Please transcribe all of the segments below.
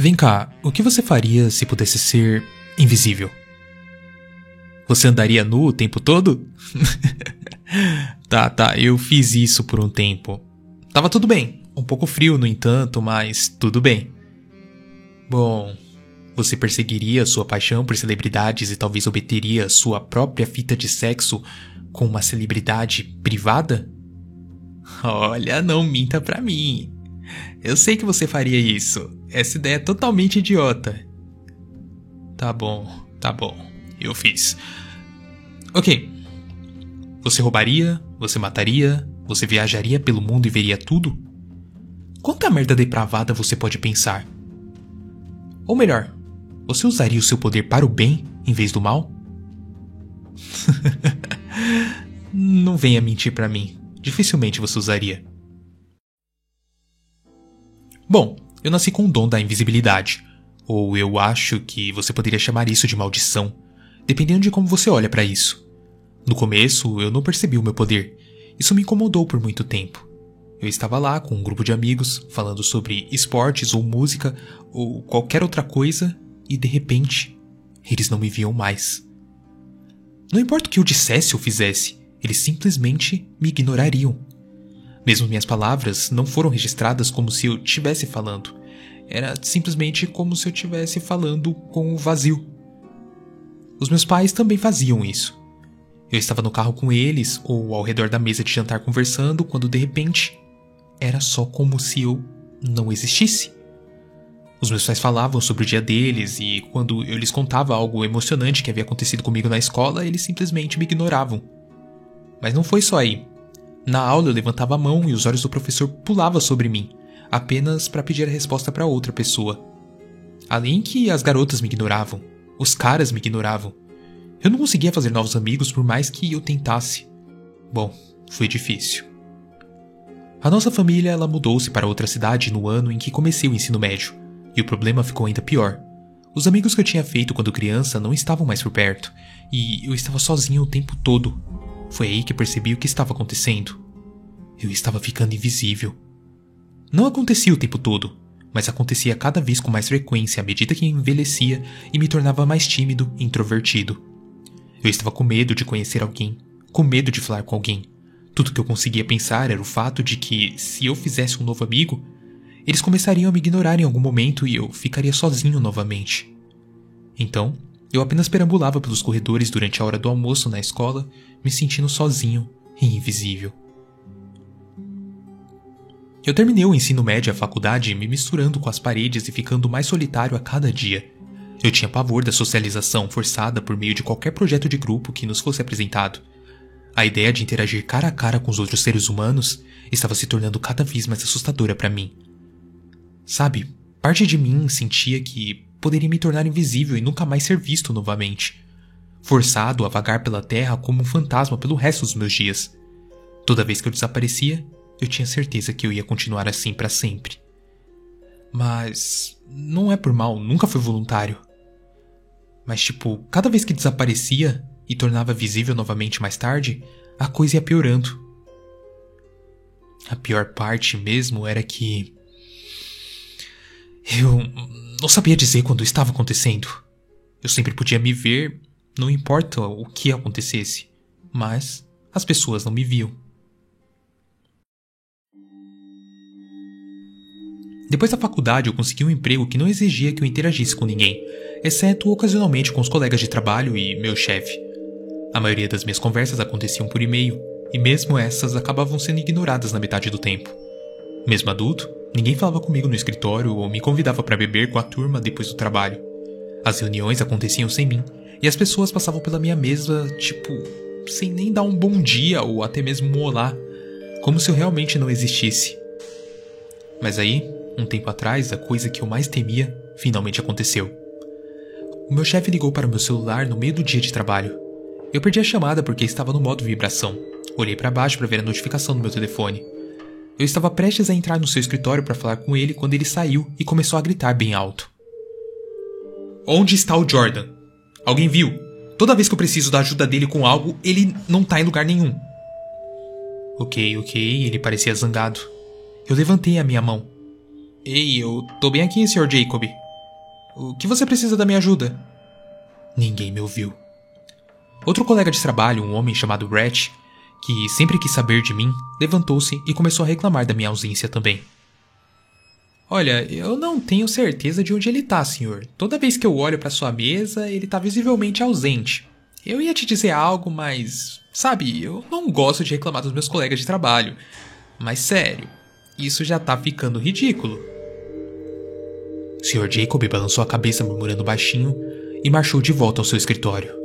Vem cá, o que você faria se pudesse ser invisível? Você andaria nu o tempo todo? tá, tá, eu fiz isso por um tempo. Tava tudo bem. Um pouco frio, no entanto, mas tudo bem. Bom, você perseguiria sua paixão por celebridades e talvez obteria sua própria fita de sexo com uma celebridade privada? Olha, não minta pra mim. Eu sei que você faria isso. Essa ideia é totalmente idiota. Tá bom, tá bom. Eu fiz. Ok. Você roubaria? Você mataria? Você viajaria pelo mundo e veria tudo? Quanta merda depravada você pode pensar? Ou melhor, você usaria o seu poder para o bem em vez do mal? Não venha mentir para mim. Dificilmente você usaria. Bom, eu nasci com o dom da invisibilidade. Ou eu acho que você poderia chamar isso de maldição, dependendo de como você olha para isso. No começo, eu não percebi o meu poder. Isso me incomodou por muito tempo. Eu estava lá com um grupo de amigos, falando sobre esportes ou música ou qualquer outra coisa, e de repente, eles não me viam mais. Não importa o que eu dissesse ou fizesse, eles simplesmente me ignorariam. Mesmo minhas palavras não foram registradas como se eu estivesse falando. Era simplesmente como se eu estivesse falando com o vazio. Os meus pais também faziam isso. Eu estava no carro com eles ou ao redor da mesa de jantar conversando quando de repente era só como se eu não existisse. Os meus pais falavam sobre o dia deles e quando eu lhes contava algo emocionante que havia acontecido comigo na escola, eles simplesmente me ignoravam. Mas não foi só aí. Na aula eu levantava a mão e os olhos do professor pulavam sobre mim, apenas para pedir a resposta para outra pessoa. Além que as garotas me ignoravam, os caras me ignoravam. Eu não conseguia fazer novos amigos por mais que eu tentasse. Bom, foi difícil. A nossa família ela mudou-se para outra cidade no ano em que comecei o ensino médio, e o problema ficou ainda pior. Os amigos que eu tinha feito quando criança não estavam mais por perto, e eu estava sozinho o tempo todo, foi aí que percebi o que estava acontecendo. Eu estava ficando invisível. Não acontecia o tempo todo, mas acontecia cada vez com mais frequência à medida que envelhecia e me tornava mais tímido e introvertido. Eu estava com medo de conhecer alguém, com medo de falar com alguém. Tudo que eu conseguia pensar era o fato de que, se eu fizesse um novo amigo, eles começariam a me ignorar em algum momento e eu ficaria sozinho novamente. Então, eu apenas perambulava pelos corredores durante a hora do almoço na escola, me sentindo sozinho e invisível. Eu terminei o ensino médio e a faculdade me misturando com as paredes e ficando mais solitário a cada dia. Eu tinha pavor da socialização forçada por meio de qualquer projeto de grupo que nos fosse apresentado. A ideia de interagir cara a cara com os outros seres humanos estava se tornando cada vez mais assustadora para mim. Sabe, parte de mim sentia que poderia me tornar invisível e nunca mais ser visto novamente. Forçado a vagar pela terra como um fantasma pelo resto dos meus dias. Toda vez que eu desaparecia, eu tinha certeza que eu ia continuar assim para sempre. Mas não é por mal, nunca foi voluntário. Mas tipo, cada vez que desaparecia e tornava visível novamente mais tarde, a coisa ia piorando. A pior parte mesmo era que eu não sabia dizer quando estava acontecendo. Eu sempre podia me ver, não importa o que acontecesse, mas as pessoas não me viam. Depois da faculdade, eu consegui um emprego que não exigia que eu interagisse com ninguém, exceto ocasionalmente com os colegas de trabalho e meu chefe. A maioria das minhas conversas aconteciam por e-mail, e mesmo essas acabavam sendo ignoradas na metade do tempo. Mesmo adulto, Ninguém falava comigo no escritório ou me convidava para beber com a turma depois do trabalho. As reuniões aconteciam sem mim e as pessoas passavam pela minha mesa, tipo, sem nem dar um bom dia ou até mesmo um olá, como se eu realmente não existisse. Mas aí, um tempo atrás, a coisa que eu mais temia finalmente aconteceu. O meu chefe ligou para o meu celular no meio do dia de trabalho. Eu perdi a chamada porque estava no modo vibração. Olhei para baixo para ver a notificação no meu telefone. Eu estava prestes a entrar no seu escritório para falar com ele quando ele saiu e começou a gritar bem alto. Onde está o Jordan? Alguém viu? Toda vez que eu preciso da ajuda dele com algo, ele não tá em lugar nenhum. Ok, ok, ele parecia zangado. Eu levantei a minha mão. Ei, eu tô bem aqui, Sr. Jacob. O que você precisa da minha ajuda? Ninguém me ouviu. Outro colega de trabalho, um homem chamado Brett, que sempre quis saber de mim, levantou-se e começou a reclamar da minha ausência também. Olha, eu não tenho certeza de onde ele tá, senhor. Toda vez que eu olho para sua mesa, ele tá visivelmente ausente. Eu ia te dizer algo, mas. Sabe, eu não gosto de reclamar dos meus colegas de trabalho. Mas sério, isso já tá ficando ridículo. Sr. Jacob balançou a cabeça murmurando baixinho e marchou de volta ao seu escritório.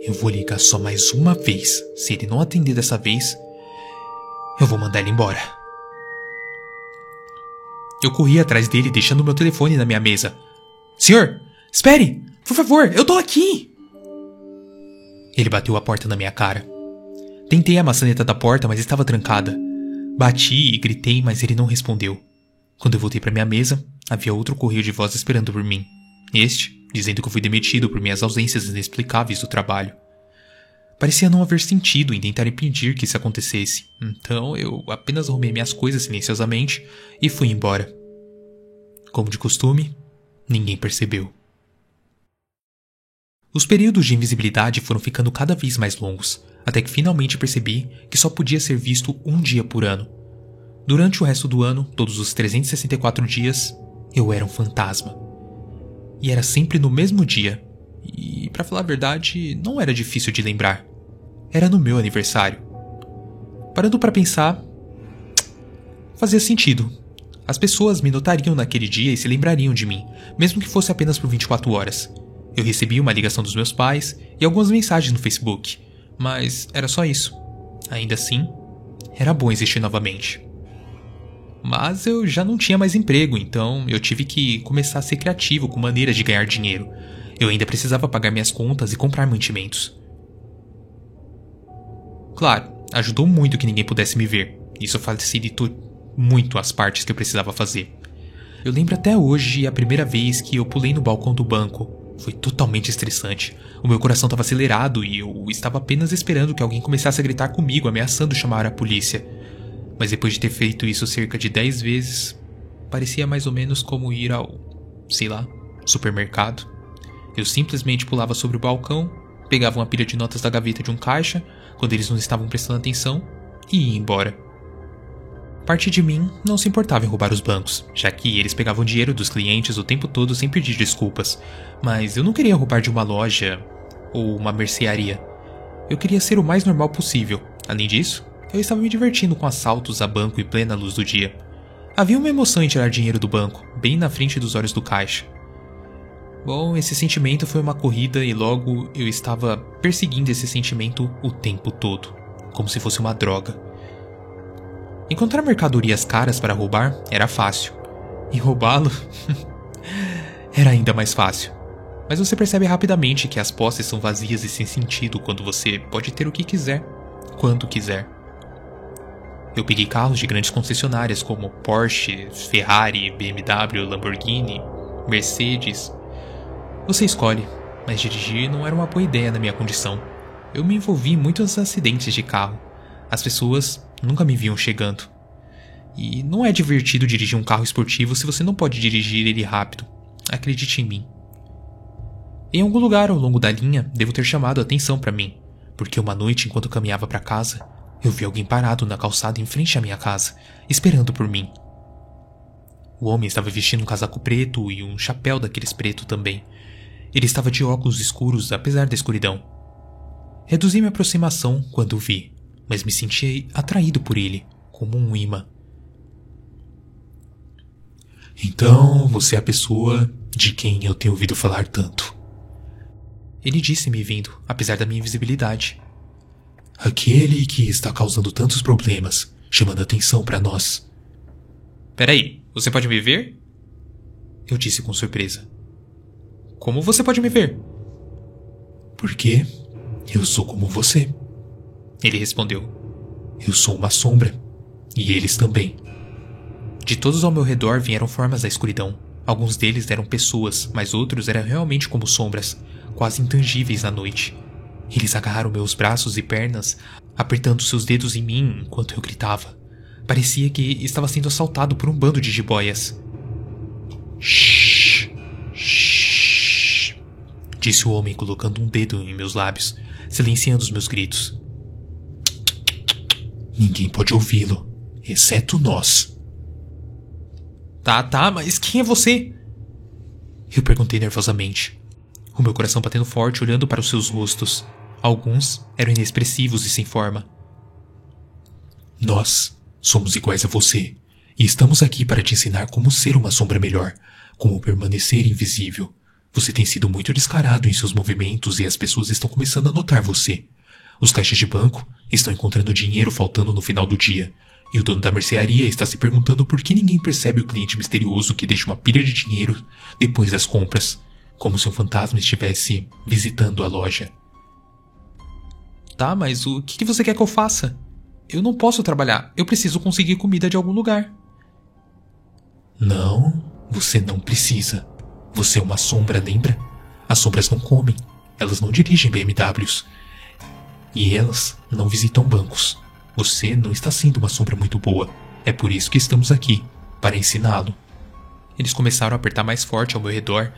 Eu vou ligar só mais uma vez. Se ele não atender dessa vez, eu vou mandar ele embora. Eu corri atrás dele, deixando meu telefone na minha mesa. Senhor, espere! Por favor, eu tô aqui! Ele bateu a porta na minha cara. Tentei a maçaneta da porta, mas estava trancada. Bati e gritei, mas ele não respondeu. Quando eu voltei para minha mesa, havia outro correio de voz esperando por mim. Este, dizendo que eu fui demitido por minhas ausências inexplicáveis do trabalho. Parecia não haver sentido em tentar impedir que isso acontecesse, então eu apenas arrumei minhas coisas silenciosamente e fui embora. Como de costume, ninguém percebeu. Os períodos de invisibilidade foram ficando cada vez mais longos, até que finalmente percebi que só podia ser visto um dia por ano. Durante o resto do ano, todos os 364 dias, eu era um fantasma. E era sempre no mesmo dia. E, para falar a verdade, não era difícil de lembrar. Era no meu aniversário. Parando para pensar, fazia sentido. As pessoas me notariam naquele dia e se lembrariam de mim, mesmo que fosse apenas por 24 horas. Eu recebi uma ligação dos meus pais e algumas mensagens no Facebook, mas era só isso. Ainda assim, era bom existir novamente. Mas eu já não tinha mais emprego, então eu tive que começar a ser criativo com maneiras de ganhar dinheiro. Eu ainda precisava pagar minhas contas e comprar mantimentos. Claro, ajudou muito que ninguém pudesse me ver. Isso facilitou muito as partes que eu precisava fazer. Eu lembro até hoje a primeira vez que eu pulei no balcão do banco. Foi totalmente estressante. O meu coração estava acelerado e eu estava apenas esperando que alguém começasse a gritar comigo, ameaçando chamar a polícia mas depois de ter feito isso cerca de 10 vezes, parecia mais ou menos como ir ao, sei lá, supermercado. Eu simplesmente pulava sobre o balcão, pegava uma pilha de notas da gaveta de um caixa, quando eles não estavam prestando atenção, e ia embora. Parte de mim não se importava em roubar os bancos, já que eles pegavam dinheiro dos clientes o tempo todo sem pedir desculpas, mas eu não queria roubar de uma loja ou uma mercearia. Eu queria ser o mais normal possível. Além disso, eu estava me divertindo com assaltos a banco em plena luz do dia. Havia uma emoção em tirar dinheiro do banco, bem na frente dos olhos do caixa. Bom, esse sentimento foi uma corrida e logo eu estava perseguindo esse sentimento o tempo todo, como se fosse uma droga. Encontrar mercadorias caras para roubar era fácil, e roubá-lo era ainda mais fácil. Mas você percebe rapidamente que as posses são vazias e sem sentido quando você pode ter o que quiser, quando quiser. Eu peguei carros de grandes concessionárias como Porsche, Ferrari, BMW, Lamborghini, Mercedes. Você escolhe, mas dirigir não era uma boa ideia na minha condição. Eu me envolvi em muitos acidentes de carro. As pessoas nunca me viam chegando. E não é divertido dirigir um carro esportivo se você não pode dirigir ele rápido. Acredite em mim. Em algum lugar ao longo da linha, devo ter chamado a atenção para mim, porque uma noite, enquanto caminhava para casa, eu vi alguém parado na calçada em frente à minha casa, esperando por mim. O homem estava vestindo um casaco preto e um chapéu daqueles preto também. Ele estava de óculos escuros, apesar da escuridão. Reduzi minha aproximação quando o vi, mas me senti atraído por ele, como um imã. Então, você é a pessoa de quem eu tenho ouvido falar tanto. Ele disse me vindo, apesar da minha invisibilidade. Aquele que está causando tantos problemas, chamando atenção para nós. Peraí, você pode me ver? Eu disse com surpresa. Como você pode me ver? Porque eu sou como você. Ele respondeu. Eu sou uma sombra. E eles também. De todos ao meu redor vieram formas da escuridão. Alguns deles eram pessoas, mas outros eram realmente como sombras, quase intangíveis na noite. Eles agarraram meus braços e pernas, apertando seus dedos em mim enquanto eu gritava. Parecia que estava sendo assaltado por um bando de jiboias. Shhh! disse o homem colocando um dedo em meus lábios, silenciando os meus gritos. Ninguém pode ouvi-lo, exceto nós. Tá, tá, mas quem é você? Eu perguntei nervosamente, o meu coração batendo forte olhando para os seus rostos. Alguns eram inexpressivos e sem forma. Nós somos iguais a você, e estamos aqui para te ensinar como ser uma sombra melhor, como permanecer invisível. Você tem sido muito descarado em seus movimentos e as pessoas estão começando a notar você. Os caixas de banco estão encontrando dinheiro faltando no final do dia, e o dono da mercearia está se perguntando por que ninguém percebe o cliente misterioso que deixa uma pilha de dinheiro depois das compras, como se um fantasma estivesse visitando a loja. Tá, mas o que você quer que eu faça? Eu não posso trabalhar, eu preciso conseguir comida de algum lugar. Não, você não precisa. Você é uma sombra, lembra? As sombras não comem, elas não dirigem BMWs. E elas não visitam bancos. Você não está sendo uma sombra muito boa. É por isso que estamos aqui para ensiná-lo. Eles começaram a apertar mais forte ao meu redor.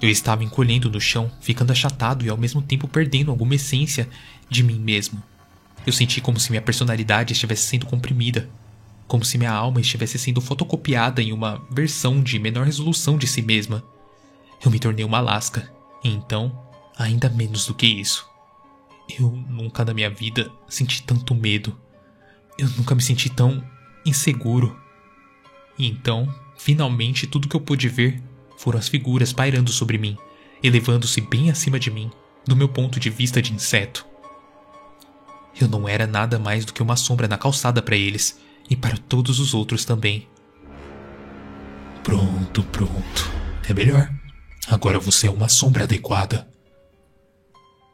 Eu estava encolhendo no chão, ficando achatado e ao mesmo tempo perdendo alguma essência de mim mesmo. Eu senti como se minha personalidade estivesse sendo comprimida, como se minha alma estivesse sendo fotocopiada em uma versão de menor resolução de si mesma. Eu me tornei uma lasca, e então, ainda menos do que isso. Eu nunca na minha vida senti tanto medo. Eu nunca me senti tão inseguro. E então, finalmente, tudo que eu pude ver foram as figuras pairando sobre mim, elevando-se bem acima de mim, do meu ponto de vista de inseto. Eu não era nada mais do que uma sombra na calçada para eles e para todos os outros também. Pronto, pronto. É melhor. Agora você é uma sombra adequada.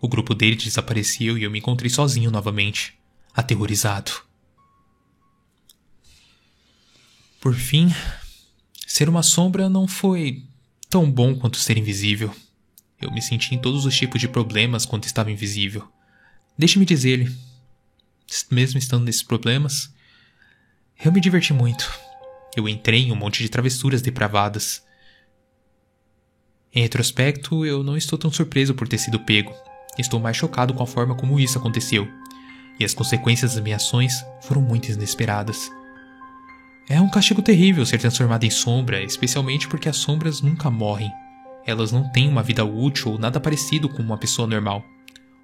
O grupo dele desapareceu e eu me encontrei sozinho novamente, aterrorizado. Por fim, ser uma sombra não foi tão bom quanto ser invisível. Eu me senti em todos os tipos de problemas quando estava invisível. Deixe-me dizer-lhe, mesmo estando nesses problemas, eu me diverti muito. Eu entrei em um monte de travessuras depravadas. Em retrospecto, eu não estou tão surpreso por ter sido pego. Estou mais chocado com a forma como isso aconteceu. E as consequências das minhas ações foram muito inesperadas. É um castigo terrível ser transformado em sombra, especialmente porque as sombras nunca morrem. Elas não têm uma vida útil ou nada parecido com uma pessoa normal,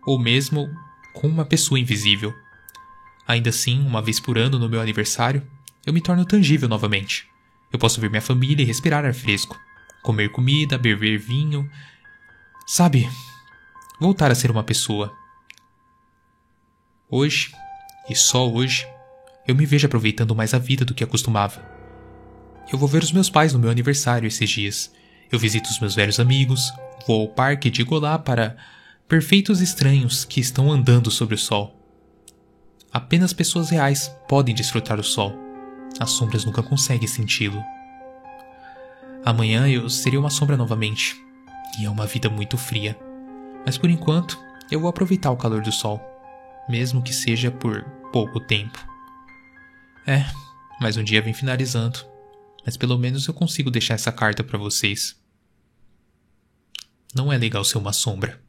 ou mesmo com uma pessoa invisível. Ainda assim, uma vez por ano no meu aniversário, eu me torno tangível novamente. Eu posso ver minha família e respirar ar fresco, comer comida, beber vinho. Sabe, voltar a ser uma pessoa. Hoje, e só hoje, eu me vejo aproveitando mais a vida do que acostumava. Eu vou ver os meus pais no meu aniversário esses dias. Eu visito os meus velhos amigos, vou ao parque e digo olá para perfeitos estranhos que estão andando sobre o sol. Apenas pessoas reais podem desfrutar o sol. As sombras nunca conseguem senti-lo. Amanhã eu serei uma sombra novamente. E é uma vida muito fria. Mas por enquanto, eu vou aproveitar o calor do sol, mesmo que seja por pouco tempo. É, mais um dia vem finalizando, mas pelo menos eu consigo deixar essa carta para vocês. Não é legal ser uma sombra.